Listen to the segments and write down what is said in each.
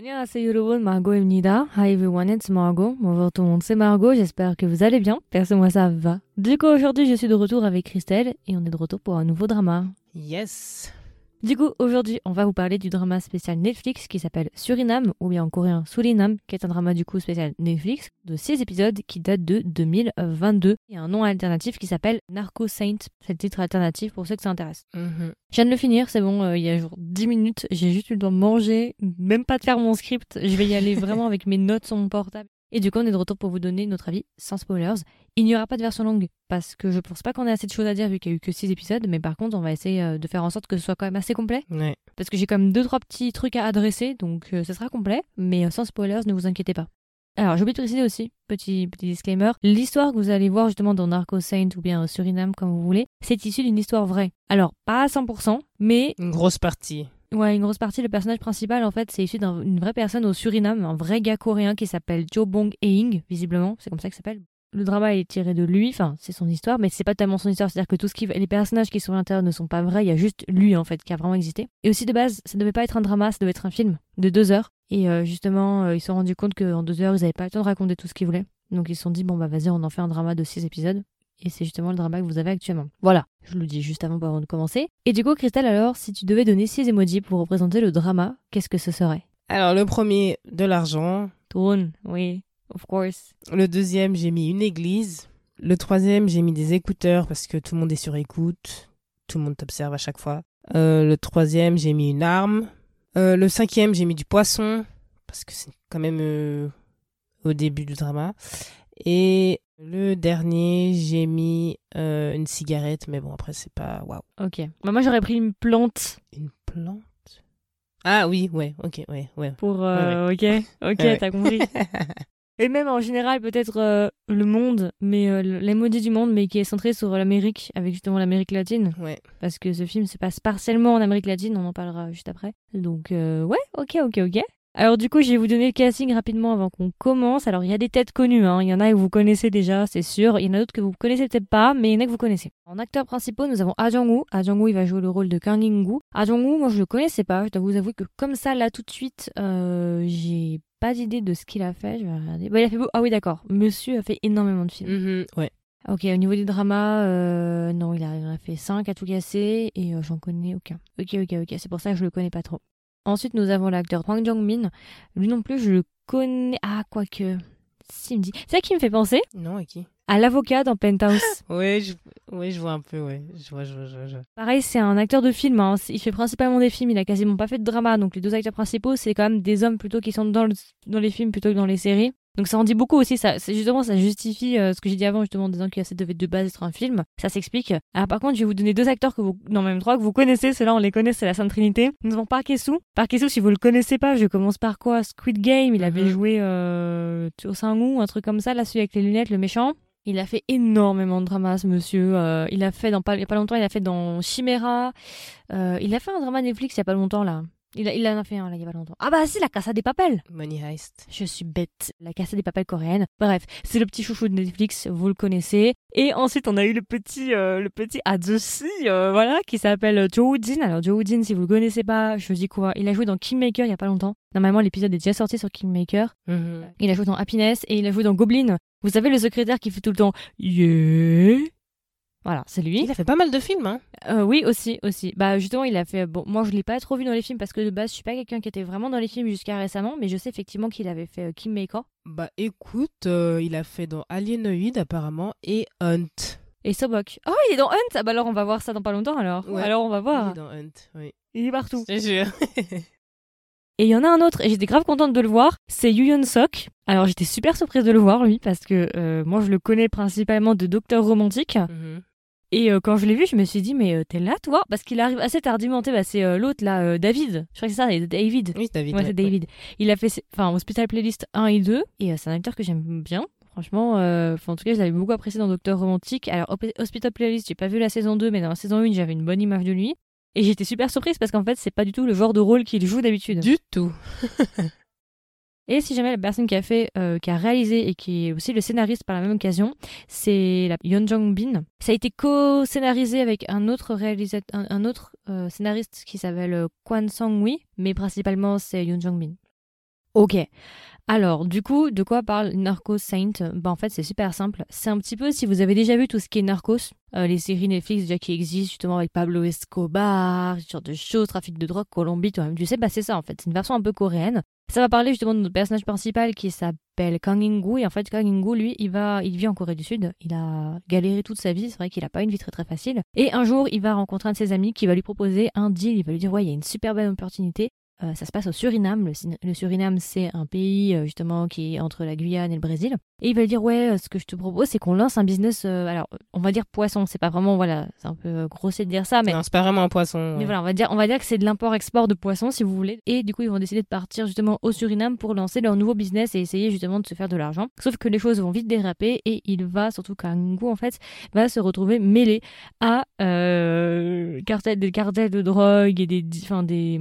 Annyeonghaseyo everyone, Margot Emnida. Hi everyone, it's Margot. Bonjour tout le monde, c'est Margot, j'espère que vous allez bien. Perso, moi ça va. Du coup, aujourd'hui, je suis de retour avec Christelle et on est de retour pour un nouveau drama. Yes du coup, aujourd'hui, on va vous parler du drama spécial Netflix qui s'appelle Suriname, ou bien en coréen Suriname, qui est un drama du coup spécial Netflix de 6 épisodes qui date de 2022. Il y a un nom alternatif qui s'appelle Narco Saint, c'est le titre alternatif pour ceux que ça intéresse. Mhm. Je viens de le finir, c'est bon, euh, il y a genre 10 minutes, j'ai juste eu le temps de manger, même pas de faire mon script, je vais y aller vraiment avec mes notes sur mon portable. Et du coup, on est de retour pour vous donner notre avis sans spoilers. Il n'y aura pas de version longue parce que je pense pas qu'on ait assez de choses à dire vu qu'il y a eu que 6 épisodes, mais par contre, on va essayer euh, de faire en sorte que ce soit quand même assez complet Ouais. parce que j'ai quand même deux trois petits trucs à adresser, donc euh, ce sera complet, mais euh, sans spoilers, ne vous inquiétez pas. Alors, j'ai oublié de préciser aussi, petit, petit disclaimer, l'histoire que vous allez voir justement dans Narco Saint ou bien Suriname, comme vous voulez, c'est issu d'une histoire vraie. Alors, pas à 100%, mais Une grosse partie. Ouais, une grosse partie, le personnage principal, en fait, c'est issu d'une vraie personne au Suriname, un vrai gars coréen qui s'appelle Jo Bong Eing, visiblement, c'est comme ça qu'il s'appelle. Le drama est tiré de lui, enfin, c'est son histoire, mais c'est pas tellement son histoire, c'est-à-dire que tout ce qui, les personnages qui sont à l'intérieur ne sont pas vrais, il y a juste lui, en fait, qui a vraiment existé. Et aussi, de base, ça devait pas être un drama, ça devait être un film de deux heures. Et euh, justement, euh, ils se sont rendus compte qu'en deux heures, ils avaient pas le temps de raconter tout ce qu'ils voulaient. Donc ils se sont dit, bon, bah vas-y, on en fait un drama de six épisodes. Et c'est justement le drama que vous avez actuellement. Voilà, je le dis juste avant, avant de commencer. Et du coup, Christelle, alors, si tu devais donner six emojis pour représenter le drama, qu'est-ce que ce serait? Alors, le premier, de l'argent. Tourne, oui, of course. Le deuxième, j'ai mis une église. Le troisième, j'ai mis des écouteurs parce que tout le monde est sur écoute. Tout le monde t'observe à chaque fois. Euh, le troisième, j'ai mis une arme. Euh, le cinquième, j'ai mis du poisson parce que c'est quand même euh, au début du drama. Et le dernier, j'ai mis euh, une cigarette, mais bon, après, c'est pas waouh. Ok. Bah, moi, j'aurais pris une plante Une plante? Ah oui, ouais, ok, ouais, ouais. pour. euh, Ok, ok, Ouais, ouais. t'as compris. Et même en général, peut-être euh, le monde, mais euh, l'emoji du monde, mais qui est centré sur l'Amérique, avec justement l'Amérique latine. Ouais. parce que ce film se passe partiellement en Amérique latine, on en parlera juste après. Donc euh, ouais, ok, ok, ok. Alors du coup, je vais vous donner le casting rapidement avant qu'on commence. Alors il y a des têtes connues, hein. il y en a que vous connaissez déjà, c'est sûr. Il y en a d'autres que vous connaissez peut-être pas, mais il y en a que vous connaissez. En acteurs principaux, nous avons Ah Jong-woo. Ah Jong-woo, il va jouer le rôle de Kang In-gu. Ah Jong-woo, moi je le connaissais pas. Je dois vous avouer que comme ça, là tout de suite, euh, j'ai pas d'idée de ce qu'il a fait. Je vais regarder. Bah, il a fait beau. Ah oui, d'accord. Monsieur a fait énormément de films. Mhm, ouais. Ok, au niveau des dramas, euh, non, il a fait 5 à tout casser et euh, j'en connais aucun. Ok, ok, ok, c'est pour ça que je le connais pas trop. Ensuite, nous avons l'acteur Hwang Jong-min. Lui non plus, je le connais. Ah, quoique. Si, il me dit. C'est ça qui me fait penser Non, à qui? à l'avocat dans Penthouse. Ouais, je... ouais, je vois un peu, ouais. Je vois, je vois, je vois. je vois. Pareil, c'est un acteur de film. hein. Il fait principalement des films. Il a quasiment pas fait de drama. Donc, les deux acteurs principaux, c'est quand même des hommes plutôt qui sont dans, le- dans les films plutôt que dans les séries. Donc, ça en dit beaucoup aussi. Ça, c'est justement, ça justifie euh, ce que j'ai dit avant, justement, en disant que ça devait de base être un film. Ça s'explique. Alors, par contre, je vais vous donner deux acteurs que vous, non, même trois que vous connaissez. Ceux-là, on les connaît, c'est la Sainte Trinité. Nous avons Park Soo. Park Soo, si vous le connaissez pas, je commence par quoi? Squid Game. Il avait Mhm. joué euh, au Sang-woo, un truc comme ça. Là, celui avec les lunettes, le méchant. Il a fait énormément de dramas, ce monsieur. Euh, il a fait dans pas, il y a pas longtemps, il a fait dans Chimera. Euh, il a fait un drama Netflix il y a pas longtemps là. Il, a, il en a fait un là il y a pas longtemps. Ah bah si, la Casa des Papels. Money Heist. Je suis bête. La Casa des Papels coréenne. Bref, c'est le petit chouchou de Netflix, vous le connaissez. Et ensuite, on a eu le petit, euh, le petit Azusi, euh, voilà, qui s'appelle Jo Jin. Alors Jo Jin, si vous le connaissez pas, je dis quoi Il a joué dans Kingmaker il y a pas longtemps. Normalement, l'épisode est déjà sorti sur Kingmaker. Mhm. Il a joué dans Happiness et il a joué dans Goblin. Vous savez, le secrétaire qui fait tout le temps Yeah. Voilà, c'est lui. Il a fait pas mal de films, hein. Euh, oui, aussi, aussi. Bah justement, il a fait. Bon, moi, je l'ai pas trop vu dans les films parce que de base, je suis pas quelqu'un qui était vraiment dans les films jusqu'à récemment, mais je sais effectivement qu'il avait fait euh, Kingmaker Bah écoute, euh, il a fait dans Alienoid apparemment et Hunt. et Sobok. Oh, il est dans Hunt? Ah bah alors, on va voir ça dans pas longtemps alors. Ouais. Alors, on va Il voir. est dans Hunt, oui. Il est partout. Te jure. Et il y en a un autre, et j'étais grave contente de le voir, c'est Yoon Sok. Alors j'étais super surprise de le voir, lui, parce que euh, moi je le connais principalement de Docteur Romantique. Mhm. Et euh, quand je l'ai vu, je me suis dit, mais euh, t'es là, toi? Parce qu'il arrive assez tardivement, bah, c'est euh, l'autre là, David. Je crois que c'est ça, David. Oui, David. Ouais, c'est David. Il a fait, enfin, Hospital Playlist 1 et 2, et c'est un acteur que j'aime bien. Franchement, en tout cas, je l'avais beaucoup apprécié dans Docteur Romantique. Alors, Hospital Playlist, j'ai pas vu la saison 2, mais dans la saison 1, j'avais une bonne image de lui. Et j'étais super surprise parce qu'en fait, c'est pas du tout le genre de rôle qu'il joue d'habitude. Du tout. Et si jamais la personne qui a fait, euh, qui a réalisé et qui est aussi le scénariste par la même occasion, c'est la Yeon Bin. Ça a été co-scénarisé avec un autre réalisateur, un, autre euh, scénariste qui s'appelle euh, Kwan Sang Wi, mais principalement c'est Yeon Jong Bin. Ok. Alors, du coup, de quoi parle Narcos Saint? Bah en fait, c'est super simple. C'est un petit peu si vous avez déjà vu tout ce qui est Narcos, les séries Netflix déjà qui existent justement avec Pablo Escobar, ce genre de choses, trafic de drogue, Colombie, toi-même tu sais, bah c'est ça en fait. C'est une version un peu coréenne. Ça va parler justement de notre personnage principal qui s'appelle Kang In-gu. Et en fait Kang In-gu lui il va il vit en Corée du Sud, il a galéré toute sa vie, c'est vrai qu'il a pas une vie très très facile. Et un jour il va rencontrer un de ses amis qui va lui proposer un deal, il va lui dire ouais il y a une super belle opportunité euh, ça se passe au Suriname. Le, Suriname, c'est un pays euh, justement qui est entre la Guyane et le Brésil. Et il va lui dire ouais, euh, ce que je te propose, c'est qu'on lance un business. alors, on va dire poisson. C'est pas vraiment voilà, c'est un peu grossier de dire ça, mais non, c'est pas vraiment un poisson. Mais voilà, on va dire, on va dire que c'est de l'import-export de poissons, si vous voulez. Et du coup, ils vont décider de partir justement au Suriname pour lancer leur nouveau business et essayer justement de se faire de l'argent. Sauf que les choses vont vite déraper et il va surtout Kangu en fait va se retrouver mêlé à cartel, des cartels de drogue et des, enfin des,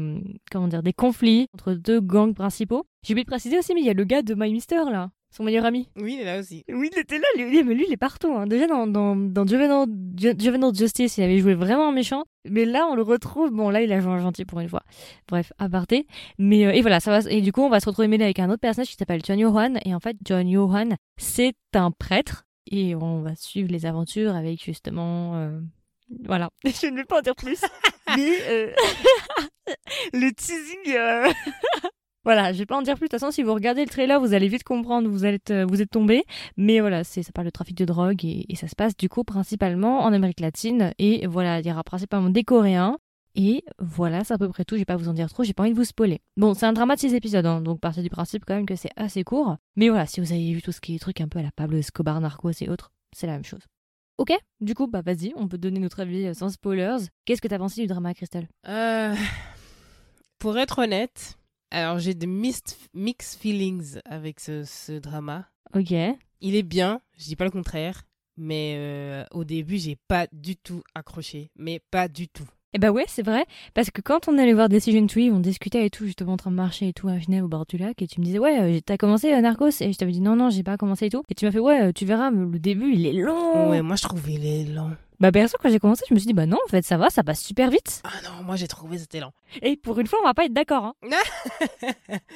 comment dire, des conflits entre deux gangs principaux. J'ai oublié de préciser aussi, mais il y a le gars de My Mister là, son meilleur ami. Oui, il est là aussi. Oui, il était là, lui, mais lui, il est partout. Hein. Déjà dans, dans, dans Juvenile, Justice, il avait joué vraiment méchant. Mais là, on le retrouve. Bon, là, il a joué un gentil pour une fois. Bref, aparté. Mais euh, et voilà, ça va. Et du coup, on va se retrouver mêlé avec un autre personnage qui s'appelle John Johan. Et en fait, John Johan, c'est un prêtre. Et on va suivre les aventures avec justement. Euh, voilà, je ne vais pas en dire plus. mais euh, le teasing. Euh, voilà, je vais pas en dire plus. De toute façon, si vous regardez le trailer, vous allez vite comprendre, vous êtes, euh, vous êtes tombé. Mais voilà, c'est, ça parle de trafic de drogue et, ça se passe du coup principalement en Amérique latine. Et voilà, il y aura principalement des Coréens. Et voilà, c'est à peu près tout. Je vais pas vous en dire trop, j'ai pas envie de vous spoiler. Bon, c'est un drama de 6 épisodes, hein, donc partez du principe quand même que c'est assez court. Mais voilà, si vous avez vu tout ce qui est truc un peu à la Pablo Escobar, Narcos et autres, c'est la même chose. Ok, du coup, bah vas-y, on peut donner notre avis euh, sans spoilers. Qu'est-ce que t'as pensé du drama, Christelle? Euh, Pour être honnête, alors j'ai des mixed, feelings avec ce, drama. Ok. Il est bien, je dis pas le contraire, mais euh, au début, j'ai pas du tout accroché, mais pas du tout. Eh bah ouais, c'est vrai. Parce que quand on allait voir Decision Tree, on discutait et tout, justement en train de marcher et tout à Genève au bord du lac, et tu me disais, ouais, euh, t'as commencé à euh, Narcos? Et je t'avais dit, non, non, j'ai pas commencé et tout. Et tu m'as fait, ouais, tu verras, le début, il est long. Ouais, moi je trouve il est long. Bah perso quand j'ai commencé je me suis dit bah non en fait ça va ça passe super vite. Ah non moi j'ai trouvé c'était lent. Et pour une fois on va pas être d'accord hein.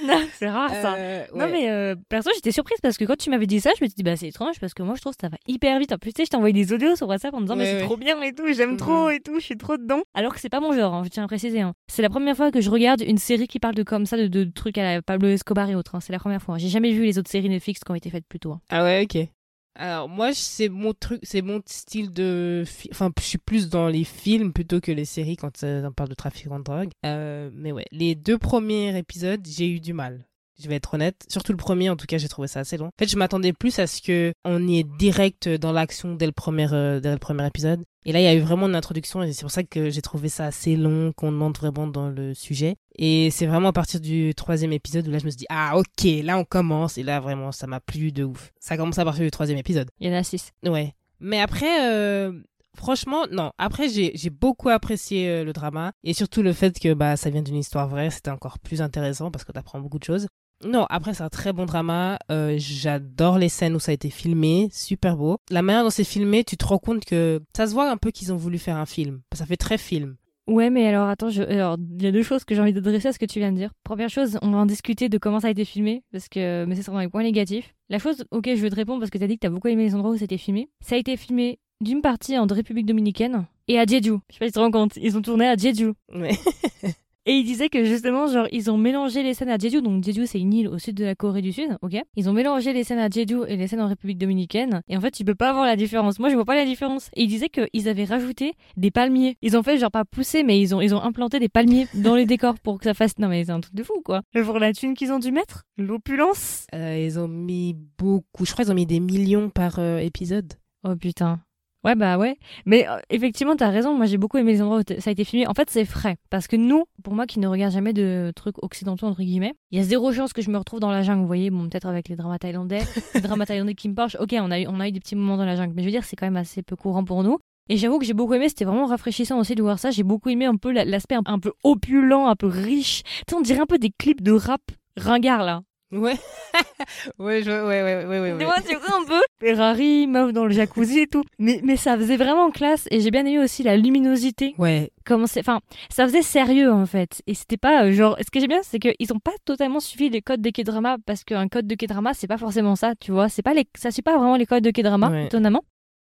non c'est rare ça. Euh, non mais euh, perso j'étais surprise parce que quand tu m'avais dit ça je me suis dit bah c'est étrange parce que moi je trouve que ça va hyper vite. En plus tu sais je t'envoyais des audios sur WhatsApp en me disant mais c'est trop bien et tout j'aime trop mhm. et tout je suis trop dedans. Alors que c'est pas mon genre hein, je tiens à préciser. Hein. C'est la première fois que je regarde une série qui parle de comme ça de, trucs à la Pablo Escobar et autres. Hein. C'est la première fois. J'ai jamais vu les autres séries Netflix qui ont été faites plus tôt. Ah ouais ok. Alors moi c'est mon truc, c'est mon style de, enfin je suis plus dans les films plutôt que les séries quand on parle de trafic de drogue. Euh, mais ouais, les deux premiers épisodes j'ai eu du mal. Je vais être honnête, surtout le premier en tout cas j'ai trouvé ça assez long. En fait je m'attendais plus à ce que on y est direct dans l'action dès le premier euh, dès le premier épisode. Et là, il y a eu vraiment une introduction et c'est pour ça que j'ai trouvé ça assez long, qu'on entre vraiment dans le sujet. Et c'est vraiment à partir du troisième épisode où là, je me suis dit, ah ok, là on commence. Et là, vraiment, ça m'a plu de ouf. Ça commence à partir du troisième épisode. Il y en a six. Ouais. Mais après, euh, franchement, non. Après, j'ai beaucoup apprécié euh, le drama. Et surtout le fait que bah, ça vient d'une histoire vraie, c'était encore plus intéressant parce que t'apprends beaucoup de choses. Non, après c'est un très bon drama. Euh, j'adore les scènes où ça a été filmé, super beau. La manière dont c'est filmé, tu te rends compte que ça se voit un peu qu'ils ont voulu faire un film. Ça fait très film. Ouais, mais alors attends, je... alors il y a deux choses que j'ai envie d'adresser à ce que tu viens de dire. Première chose, on va en discuter de comment ça a été filmé, parce que mais c'est vraiment un point négatif. La chose, ok, je veux te répondre parce que t'as dit que t'as beaucoup aimé les endroits où ça a été filmé. Ça a été filmé d'une partie en République dominicaine et à Jeju. Je sais pas si tu te rends compte, ils ont tourné à Jeju. Ouais. Et il disait que justement, genre, ils ont mélangé les scènes à Jeju. Donc, Jeju, c'est une île au sud de la Corée du Sud, ok? Ils ont mélangé les scènes à Jeju et les scènes en République Dominicaine. Et en fait, tu peux pas voir la différence. Moi, je vois pas la différence. Et il disait qu'ils avaient rajouté des palmiers. Ils ont fait, genre, pas pousser, mais ils ont, ils ont implanté des palmiers dans les décors pour que ça fasse. Non, mais c'est un truc de fou, quoi. Mais pour la thune qu'ils ont dû mettre, l'opulence? Euh, ils ont mis beaucoup. Je crois qu'ils ont mis des millions par euh, épisode. Oh putain. Ouais, bah ouais. Mais euh, effectivement, t'as raison. Moi, j'ai beaucoup aimé les endroits où ça a été filmé. En fait, c'est frais. Parce que nous, pour moi qui ne regarde jamais de trucs occidentaux, entre guillemets, il y a zéro chance que je me retrouve dans la jungle. Vous voyez, bon, peut-être avec les dramas thaïlandais, les dramas thaïlandais qui me parlent. Ok, on a, eu, on a eu des petits moments dans la jungle. Mais je veux dire, c'est quand même assez peu courant pour nous. Et j'avoue que j'ai beaucoup aimé, c'était vraiment rafraîchissant aussi de voir ça. J'ai beaucoup aimé un peu l'aspect un peu opulent, un peu riche. Tu sais, on dirait un peu des clips de rap ringard là. Ouais. ouais, je... ouais, ouais, ouais, ouais, ouais. Tu vois, un peu Ferrari, meuf dans le jacuzzi et tout. Mais, mais ça faisait vraiment classe et j'ai bien aimé aussi la luminosité. Ouais. Comment c'est, enfin, ça faisait sérieux en fait. Et c'était pas euh, genre, ce que j'aime bien, c'est qu'ils ont pas totalement suivi les codes de K-drama parce qu'un code de K-drama, c'est pas forcément ça, tu vois. C'est pas les, ça suit pas vraiment les codes de K-drama, Ouais. étonnamment.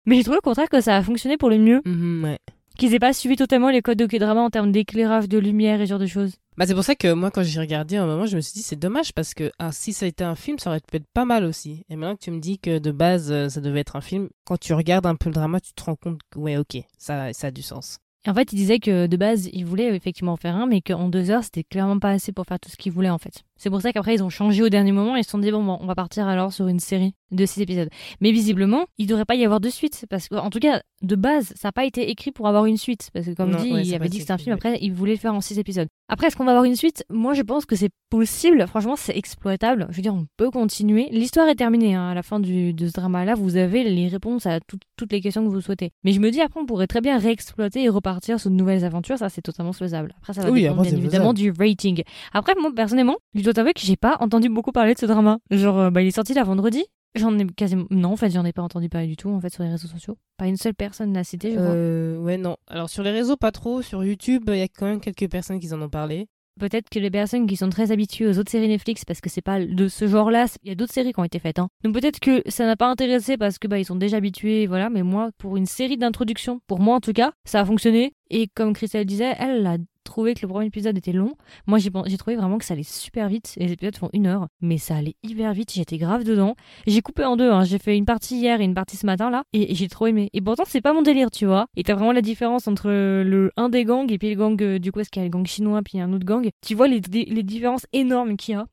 Mais j'ai trouvé au contraire que ça a fonctionné pour le mieux. Mhm, ouais. Qu'ils aient pas suivi totalement les codes de K-drama en termes d'éclairage, de lumière et ce genre de choses. Bah, c'est pour ça que moi, quand j'ai regardé un moment, je me suis dit, c'est dommage parce que ah, si ça a été un film, ça aurait pu être pas mal aussi. Et maintenant que tu me dis que de base, euh, ça devait être un film, quand tu regardes un peu le drama, tu te rends compte que, ouais, ok, ça, ça a du sens. Et en fait, il disait que de base, il voulait effectivement en faire un, mais qu'en deux heures, c'était clairement pas assez pour faire tout ce qu'il voulait en fait. C'est pour ça qu'après, ils ont changé au dernier moment et ils se sont dit, bon, bon, on va partir alors sur une série de six épisodes. Mais visiblement, il devrait pas y avoir de suite. Parce que, en tout cas, de base, ça n'a pas été écrit pour avoir une suite. Parce que, comme Non, dit, ouais, il avait dit que c'était un film, après, il voulait le faire en six épisodes. Après, est-ce qu'on va avoir une suite? Moi, je pense que c'est possible. Franchement, c'est exploitable. Je veux dire, on peut continuer. L'histoire est terminée. hein. À la fin du, de ce drama-là, vous avez les réponses à tout- toutes les questions que vous souhaitez. Mais je me dis, après, on pourrait très bien réexploiter et repartir sur de nouvelles aventures. Ça, c'est totalement faisable. Après, ça va Oui, dépendre, après, bien évidemment, du rating. Après, moi, personnellement, je dois t'avouer que j'ai pas entendu beaucoup parler de ce drama. Genre, euh, bah, il est sorti là vendredi. J'en ai quasiment. Non, en fait, j'en ai pas entendu parler du tout, en fait, sur les réseaux sociaux. Pas une seule personne l'a cité, je crois. Euh, ouais, non. Alors, sur les réseaux, pas trop. Sur YouTube, il y a quand même quelques personnes qui en ont parlé. Peut-être que les personnes qui sont très habituées aux autres séries Netflix, parce que c'est pas de ce genre-là, il y a d'autres séries qui ont été faites. Hein. Donc peut-être que ça n'a pas intéressé parce que bah ils sont déjà habitués, voilà. Mais moi, pour une série d'introduction, pour moi en tout cas, ça a fonctionné. Et comme Christelle disait, elle a trouvé que le premier épisode était long. Moi, j'ai trouvé vraiment que ça allait super vite. Et les épisodes font une heure, mais ça allait hyper vite. J'étais grave dedans. J'ai coupé en deux. Hein. J'ai fait une partie hier et une partie ce matin là, et, j'ai trop aimé. Et pourtant, c'est pas mon délire, tu vois. Et t'as vraiment la différence entre le un des gangs et puis le gang euh, du coup, est-ce qu'il y a le gang chinois puis un autre gang? Tu vois les, les différences énormes qu'il y a.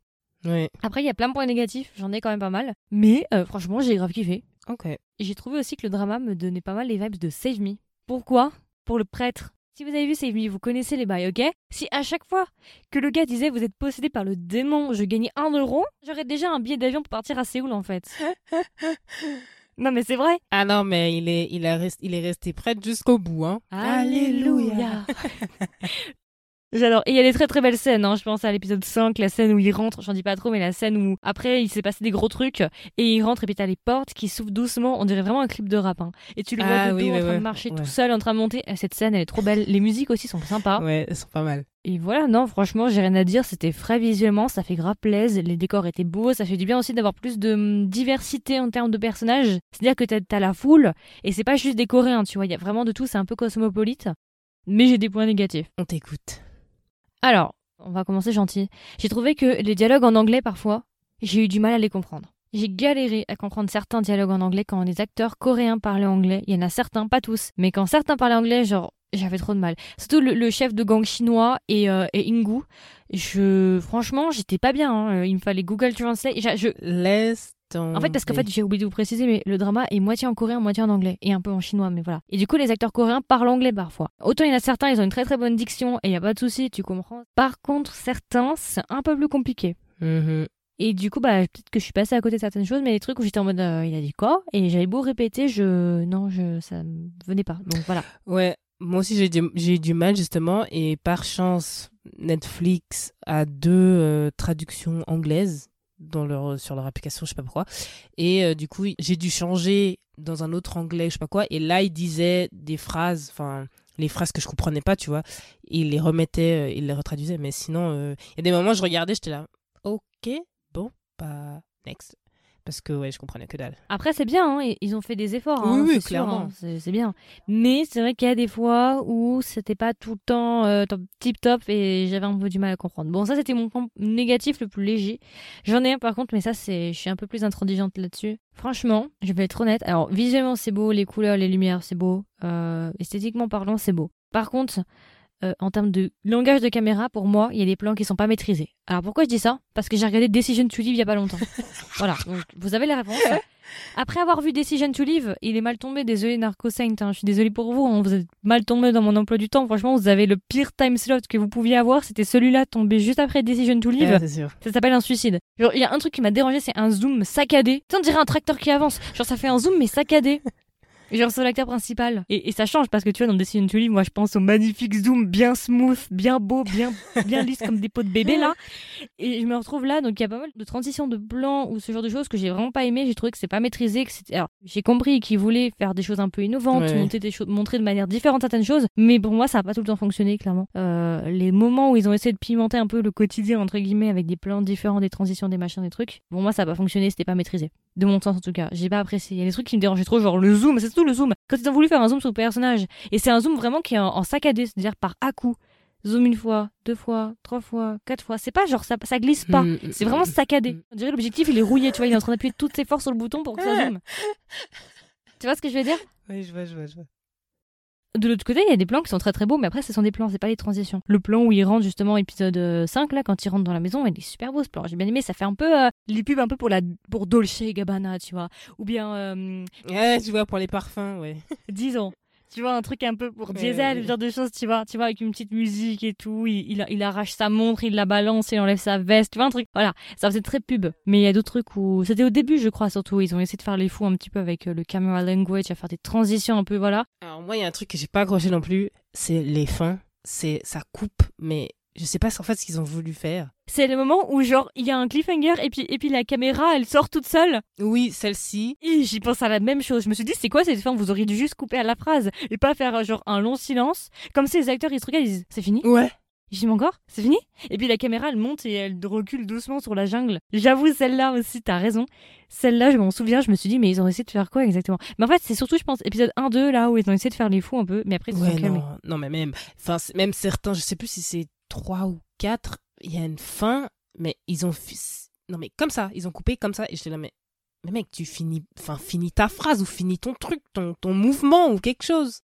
Ouais. Après, il y a plein de points négatifs. J'en ai quand même pas mal. Mais euh, franchement, j'ai grave kiffé. Ok. J'ai trouvé aussi que le drama me donnait pas mal les vibes de Save Me. Pourquoi? Pour le prêtre. Si vous avez vu Save Me, vous connaissez les bails, ok? Si à chaque fois que le gars disait vous êtes possédé par le démon, je gagnais un euro, j'aurais déjà un billet d'avion pour partir à Séoul en fait. non mais c'est vrai. Ah non, mais il est, il a rest- il est resté prêtre jusqu'au bout, hein. Alléluia. J'adore. Et il y a des très très belles scènes. Hein. Je pense à l'épisode 5, la scène où il rentre, j'en dis pas trop, mais la scène où après il s'est passé des gros trucs et il rentre et puis t'as les portes qui s'ouvrent doucement. On dirait vraiment un clip de rap. hein. Et tu le vois Ah de oui, dos en train de marcher Ouais. tout seul, en train de monter. Et Cette scène, elle est trop belle. Les musiques aussi sont sympas. Ouais, elles sont pas mal. Et voilà, non, franchement, j'ai rien à dire. C'était frais visuellement, ça fait grave plaisir. Les décors étaient beaux. Ça fait du bien aussi d'avoir plus de hum, diversité en termes de personnages. C'est-à-dire que t'as as la foule et c'est pas juste des Coréens, tu vois. Il y a vraiment de tout. C'est un peu cosmopolite. Mais j'ai des points négatifs. On t'écoute. Alors, on va commencer gentil. J'ai trouvé que les dialogues en anglais, parfois, j'ai eu du mal à les comprendre. J'ai galéré à comprendre certains dialogues en anglais quand les acteurs coréens parlaient anglais. Il y en a certains, pas tous, mais quand certains parlaient anglais, genre, j'avais trop de mal. Surtout le, le chef de gang chinois et, euh, Ingu. Je, franchement, j'étais pas bien. hein. Il me fallait Google Translate. Je, je- Laisse en fait, parce qu'en fait, j'ai oublié de vous préciser, mais le drama est moitié en coréen, moitié en anglais, et un peu en chinois, mais voilà. Et du coup, les acteurs coréens parlent anglais parfois. Autant il y en a certains, ils ont une très très bonne diction, et il y a pas de souci, tu comprends. Par contre, certains, c'est un peu plus compliqué. Mhm. Et du coup, bah, peut-être que je suis passée à côté de certaines choses, mais les trucs où j'étais en mode, euh, il a dit quoi? Et j'avais beau répéter, je, non, je, ça me venait pas. Donc voilà. Ouais, moi aussi j'ai du, j'ai eu du mal justement et par chance Netflix a deux euh, traductions anglaises leur, sur leur application, je sais pas pourquoi. Et euh, du coup j'ai dû changer dans un autre anglais, je sais pas quoi. Et là il disait des phrases, enfin les phrases que je comprenais pas, tu vois. Il les remettait, euh, il les retraduisait. Mais sinon, euh, il y a des moments je regardais, j'étais là, ok, bon, bah next. Parce que ouais, je comprenais que dalle. Après, c'est bien, hein, ils ont fait des efforts. Oui, hein, oui, clairement. hein, c'est c'est bien. Mais c'est vrai qu'il y a des fois où c'était pas tout le temps euh, top, tip top et j'avais un peu du mal à comprendre. Bon, ça c'était mon point négatif le plus léger. J'en ai un par contre, mais ça c'est, je suis un peu plus intransigeante là-dessus. Franchement, je vais être honnête. Alors visuellement c'est beau, les couleurs, les lumières c'est beau, euh, esthétiquement parlant c'est beau. Par contre, euh, en termes de langage de caméra, pour moi, il y a des plans qui sont pas maîtrisés. Alors pourquoi je dis ça? Parce que j'ai regardé Decision to Live il y a pas longtemps. voilà, donc vous avez la réponse. Après avoir vu Decision to Live, il est mal tombé. Désolé Narco Saint, hein, je suis désolée pour vous. hein, vous êtes mal tombé dans mon emploi du temps. Franchement, vous avez le pire time slot que vous pouviez avoir. C'était celui-là tombé juste après Decision to Live. Ouais, c'est sûr. Ça s'appelle un suicide. Genre, il y a un truc qui m'a dérangé, c'est un zoom saccadé. Tu on dirait un tracteur qui avance. Genre, ça fait un zoom mais saccadé. Genre sur l'acteur principal. Et, et ça change parce que tu vois, dans Destiny to Live, moi je pense au magnifique zoom bien smooth, bien beau, bien, bien lisse comme des pots de bébé là. Et je me retrouve là, donc il y a pas mal de transitions de blanc ou ce genre de choses que j'ai vraiment pas aimé. J'ai trouvé que c'est pas maîtrisé. Que c'était... Alors j'ai compris qu'ils voulaient faire des choses un peu innovantes, Ouais. montrer, des choses, montrer de manière différente certaines choses, mais pour moi ça a pas tout le temps fonctionné clairement. Euh, les moments où ils ont essayé de pimenter un peu le quotidien entre guillemets avec des plans différents, des transitions, des machins, des trucs, pour moi ça a pas fonctionné, c'était pas maîtrisé. De mon sens en tout cas, j'ai pas apprécié. Il y a des trucs qui me dérangeaient trop, genre le zoom, c'est surtout le zoom. Quand ils ont voulu faire un zoom sur le personnage, et c'est un zoom vraiment qui est en, en saccadé, c'est-à-dire par à coup. Zoom une fois, deux fois, trois fois, quatre fois. C'est pas genre ça, ça glisse pas. Mm, C'est vraiment saccadé. On dirait l'objectif il est rouillé, tu vois, il est en train d'appuyer toutes ses forces sur le bouton pour que ça zoome. tu vois ce que je veux dire? Oui, je vois, je vois, je vois. De l'autre côté, il y a des plans qui sont très très beaux, mais après, ce sont des plans, c'est pas les transitions. Le plan où il rentre justement, épisode euh, 5, là, quand il rentre dans la maison, il est super beau ce plan. J'ai bien aimé, ça fait un peu euh, les pubs un peu pour, la, pour Dolce et Gabbana, tu vois. Ou bien, euh, Ouais, tu vois, pour les parfums, ouais. disons. Tu vois, un truc un peu pour Diesel, ouais. ce genre de choses, tu vois, tu vois, avec une petite musique et tout, il, il, il arrache sa montre, il la balance, il enlève sa veste, tu vois, un truc. Voilà, ça faisait très pub. Mais il y a d'autres trucs où, c'était au début, je crois, surtout, ils ont essayé de faire les fous un petit peu avec euh, le camera language, à faire des transitions un peu, voilà. Alors moi, il y a un truc que j'ai pas accroché non plus, c'est les fins. C'est ça coupe, mais je sais pas en fait ce qu'ils ont voulu faire. C'est le moment où, genre, il y a un cliffhanger et puis, et puis la caméra, elle sort toute seule. Oui, celle-ci. Et j'y pense à la même chose. Je me suis dit, c'est quoi cette fin? Vous auriez dû juste couper à la phrase et pas faire euh, genre un long silence. Comme si les acteurs, ils se regardent, ils disent, c'est fini? Ouais. J'y dis encore? C'est fini? Et puis la caméra, elle monte et elle recule doucement sur la jungle. J'avoue, celle-là aussi, t'as raison. Celle-là, je m'en souviens, je me suis dit, mais ils ont essayé de faire quoi exactement? Mais en fait, c'est surtout, je pense, épisode 1-2, là, où ils ont essayé de faire les fous un peu, mais après, ils se Ouais, sont calmés. non, non, mais même, enfin, même certains, je sais plus si c'est trois ou quatre, il y a une fin, mais ils ont, non mais comme ça, ils ont coupé comme ça, et j'étais là, mais, mais mec, tu finis, finis ta phrase ou finis ton truc, ton, ton mouvement ou quelque chose.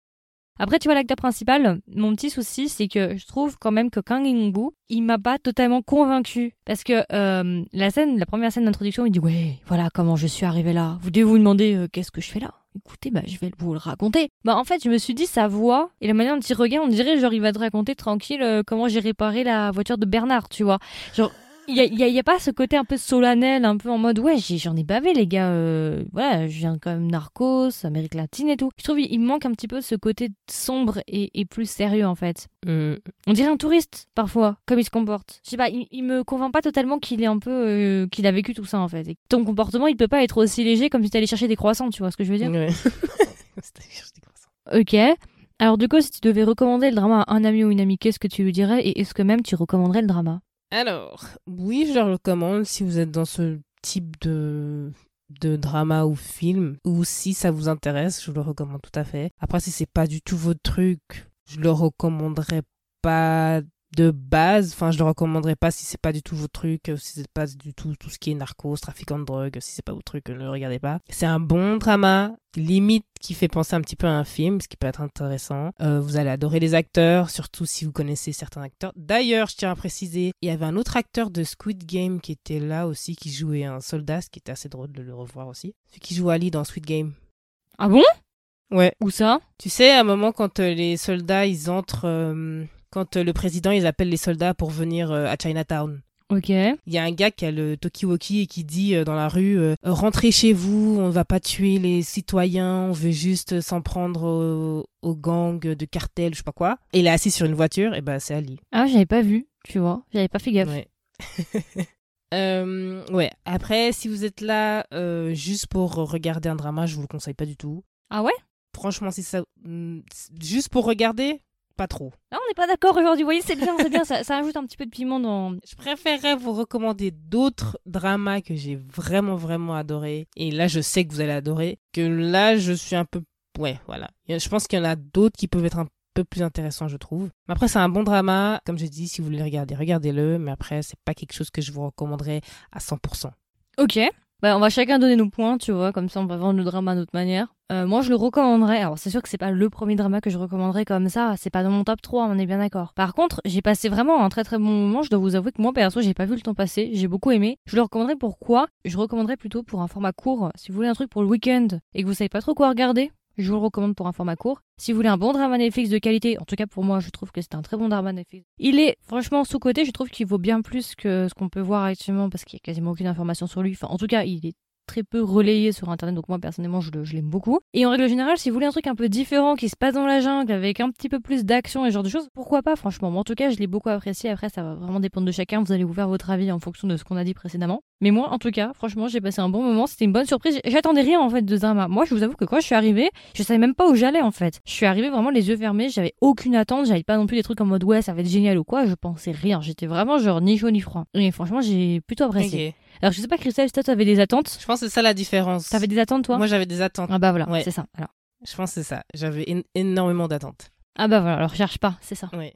Après, tu vois, l'acteur principal, mon petit souci, c'est que je trouve quand même que Kang In-woo, il m'a pas totalement convaincu. Parce que euh, la scène, la première scène d'introduction, il dit Ouais, voilà comment je suis arrivé là. Vous devez vous demander euh, qu'est-ce que je fais là? Écoutez, bah, je vais vous le raconter. Bah, en fait, je me suis dit, sa voix et la manière dont il regarde, on dirait genre, il va te raconter tranquille euh, comment j'ai réparé la voiture de Bernard, tu vois. Genre, il y a, pas ce côté un peu solennel, un peu en mode ouais, j'en ai bavé les gars. euh, voilà, je viens quand même Narcos, Amérique latine et tout. Je trouve il il manque un petit peu ce côté sombre et, et plus sérieux en fait. Hum, On dirait un touriste parfois, comme il se comporte. Je sais pas, il, il me convainc pas totalement qu'il est un peu euh, qu'il a vécu tout ça en fait. Et ton comportement, il peut pas être aussi léger comme si t'allais chercher des croissants, tu vois ce que je veux dire? Ouais. Ok. Alors du coup, si tu devais recommander le drama à un ami ou une amie, qu'est-ce que tu lui dirais et est-ce que même tu recommanderais le drama? Alors, oui, je le recommande si vous êtes dans ce type de de drama ou film ou si ça vous intéresse, je le recommande tout à fait. Après si c'est pas du tout votre truc, je le recommanderais pas de base, enfin je le recommanderais pas si c'est pas du tout votre truc, euh, si c'est pas du tout tout ce qui est narcos, trafiquant de drogue, si c'est pas votre truc, ne le regardez pas. C'est un bon drama, limite qui fait penser un petit peu à un film, ce qui peut être intéressant. Euh, vous allez adorer les acteurs, surtout si vous connaissez certains acteurs. D'ailleurs, je tiens à préciser, il y avait un autre acteur de Squid Game qui était là aussi, qui jouait un soldat, ce qui était assez drôle de le revoir aussi. Celui qui joue Ali dans Squid Game. Ah bon? Ouais. Où ça? Tu sais, à un moment, quand euh, les soldats, ils entrent, euh, quand euh, le président, ils appellent les soldats pour venir euh, à Chinatown. Ok. Il y a un gars qui a le talkie-walkie et qui dit euh, dans la rue euh, Rentrez chez vous, on va pas tuer les citoyens, on veut juste s'en prendre au, au gang de cartel, je sais pas quoi. Et il est assis sur une voiture, et ben c'est Ali. Ah, j'avais pas vu, tu vois. J'avais pas fait gaffe. Ouais. Euh, ouais. Après, si vous êtes là juste pour regarder un drama, je vous le conseille pas du tout. Ah ouais? Franchement, si ça, mm, juste pour regarder, pas trop. Ah, on n'est pas d'accord aujourd'hui. Vous voyez, c'est bien, c'est bien. Ça, ça ajoute un petit peu de piment dans. Je préférerais vous recommander d'autres dramas que j'ai vraiment, vraiment adoré. Et là, je sais que vous allez adorer. Que là, je suis un peu. Ouais, voilà. Je pense qu'il y en a d'autres qui peuvent être un peu plus intéressants, je trouve. Mais après, c'est un bon drama. Comme je dis, si vous voulez le regarder, regardez-le. Mais après, c'est pas quelque chose que je vous recommanderais à 100%. Ok. Bah, on va chacun donner nos points, tu vois, comme ça on va vendre le drama à notre manière. Euh, moi, je le recommanderais. Alors, c'est sûr que c'est pas le premier drama que je recommanderais comme ça. C'est pas dans mon top 3, on est bien d'accord. Par contre, j'ai passé vraiment un très très bon moment. Je dois vous avouer que moi, perso, j'ai pas vu le temps passer. J'ai beaucoup aimé. Je le recommanderais pourquoi? Je recommanderais plutôt pour un format court. Si vous voulez un truc pour le week-end et que vous savez pas trop quoi regarder, je vous le recommande pour un format court. Si vous voulez un bon drama Netflix de qualité, en tout cas pour moi, je trouve que c'est un très bon drama Netflix. Il est franchement sous-côté, je trouve qu'il vaut bien plus que ce qu'on peut voir actuellement parce qu'il y a quasiment aucune information sur lui. Enfin, en tout cas, il est très peu relayé sur internet, donc moi personnellement je, je l'aime beaucoup. Et en règle générale, si vous voulez un truc un peu différent qui se passe dans la jungle avec un petit peu plus d'action et ce genre de choses, pourquoi pas franchement. en tout cas, je l'ai beaucoup apprécié. Après, ça va vraiment dépendre de chacun. Vous allez vous faire votre avis en fonction de ce qu'on a dit précédemment. Mais moi, en tout cas, franchement, j'ai passé un bon moment. C'était une bonne surprise. J'attendais rien en fait de drama. Moi, je vous avoue que quand je suis arrivée, je savais même pas où j'allais en fait. Je suis arrivée vraiment les yeux fermés. J'avais aucune attente. J'avais pas non plus des trucs en mode ouais, ça va être génial ou quoi. Je pensais rien. J'étais vraiment genre ni chaud ni froid. Et franchement, j'ai plutôt apprécié. Alors, je sais pas, Christelle, toi, tu avais des attentes Je pense que c'est ça la différence. T'avais des attentes, toi Moi, j'avais des attentes. Ah bah voilà, c'est ça. Alors. Je pense que c'est ça. J'avais énormément d'attentes. Ah bah voilà, alors cherche pas, c'est ça. Oui.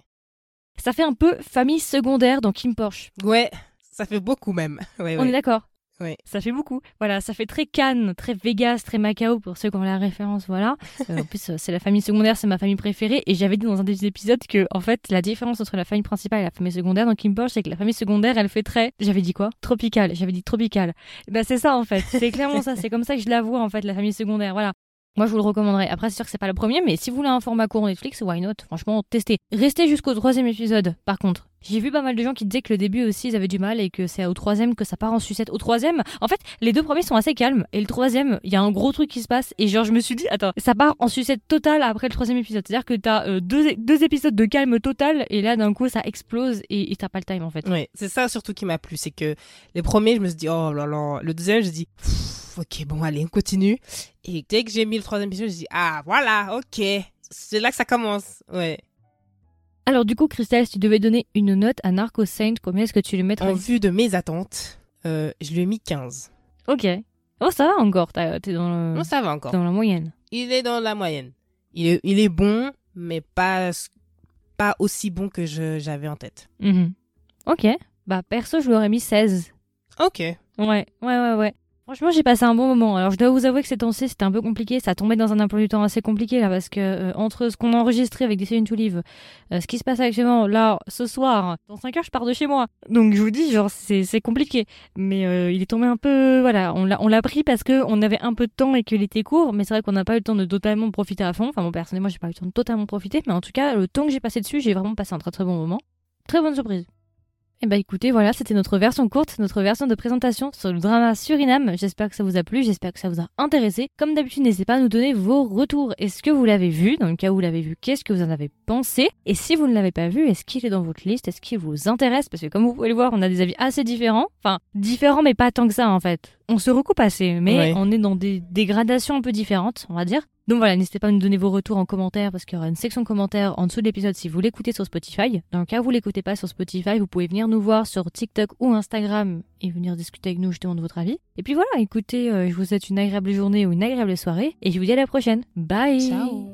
Ça fait un peu famille secondaire dans Kim Porsche. Ouais, ça fait beaucoup même. On est d'accord oui. Ça fait beaucoup. Voilà, ça fait très Cannes, très Vegas, très Macao pour ceux qui ont la référence. Voilà. Euh, en plus, euh, c'est la famille secondaire, c'est ma famille préférée. Et j'avais dit dans un des épisodes que, en fait, la différence entre la famille principale et la famille secondaire dans Kim Porsche, c'est que la famille secondaire, elle fait très. J'avais dit quoi? Tropical. J'avais dit tropical. Ben c'est ça en fait. C'est clairement ça. C'est comme ça que je la vois en fait, la famille secondaire. Voilà. Moi, je vous le recommanderais. Après, c'est sûr que c'est pas le premier, mais si vous voulez un format court Netflix, why not? Franchement, testez. Restez jusqu'au troisième épisode, par contre. J'ai vu pas mal de gens qui disaient que le début aussi, ils avaient du mal et que c'est au troisième que ça part en sucette. Au troisième, en fait, les deux premiers sont assez calmes. Et le troisième, il y a un gros truc qui se passe. Et genre, je me suis dit, attends, ça part en sucette totale après le troisième épisode. C'est-à-dire que t'as euh, deux, deux épisodes de calme total. Et là, d'un coup, ça explose et t'as pas le time, en fait. Oui, c'est ça surtout qui m'a plu. C'est que les premiers, je me suis dit, oh là là. Le deuxième, je me suis dit, ok, bon, allez, on continue. Et dès que j'ai mis le troisième épisode, je dis, ah, voilà, ok. C'est là que ça commence. Ouais. Alors, du coup, Christelle, si tu devais donner une note à Narco Saint, combien est-ce que tu lui mettrais En vue de mes attentes, euh, je lui ai mis 15. Ok. Oh, ça va encore. T'es dans le... ça va encore. Dans la moyenne. Il est dans la moyenne. Il est, il est bon, mais pas, pas aussi bon que j'avais en tête. Mhm. Ok. Bah, perso, je lui aurais mis 16. Ok. Ouais, ouais, ouais, ouais. Franchement, j'ai passé un bon moment. Alors, je dois vous avouer que ces temps-ci, c'était un peu compliqué. Ça tombait dans un emploi du temps assez compliqué, là, parce que euh, entre ce qu'on a enregistré avec séries to Live, euh, ce qui se passe actuellement, là, ce soir, dans 5 heures, je pars de chez moi. Donc, je vous dis, genre, c'est compliqué. Mais euh, il est tombé un peu, voilà, on l'a pris parce que on avait un peu de temps et qu'il était court. Mais c'est vrai qu'on n'a pas eu le temps de totalement profiter à fond. Enfin, moi, personnellement, j'ai pas eu le temps de totalement profiter. Mais en tout cas, le temps que j'ai passé dessus, j'ai vraiment passé un très très bon moment. Très bonne surprise. Eh bah écoutez, voilà, c'était notre version courte, notre version de présentation sur le drama Suriname. J'espère que ça vous a plu, j'espère que ça vous a intéressé. Comme d'habitude, n'hésitez pas à nous donner vos retours. Est-ce que vous l'avez vu? Dans le cas où vous l'avez vu, qu'est-ce que vous en avez pensé? Et si vous ne l'avez pas vu, est-ce qu'il est dans votre liste? Est-ce qu'il vous intéresse? Parce que comme vous pouvez le voir, on a des avis assez différents. Enfin, différents mais pas tant que ça en fait. On se recoupe assez, mais on est dans des dégradations un peu différentes, on va dire. Donc voilà, n'hésitez pas à nous donner vos retours en commentaire parce qu'il y aura une section commentaires en dessous de l'épisode si vous l'écoutez sur Spotify. Dans le cas où vous l'écoutez pas sur Spotify, vous pouvez venir nous voir sur TikTok ou Instagram et venir discuter avec nous justement de votre avis. Et puis voilà, écoutez, euh, je vous souhaite une agréable journée ou une agréable soirée et je vous dis à la prochaine. Bye Ciao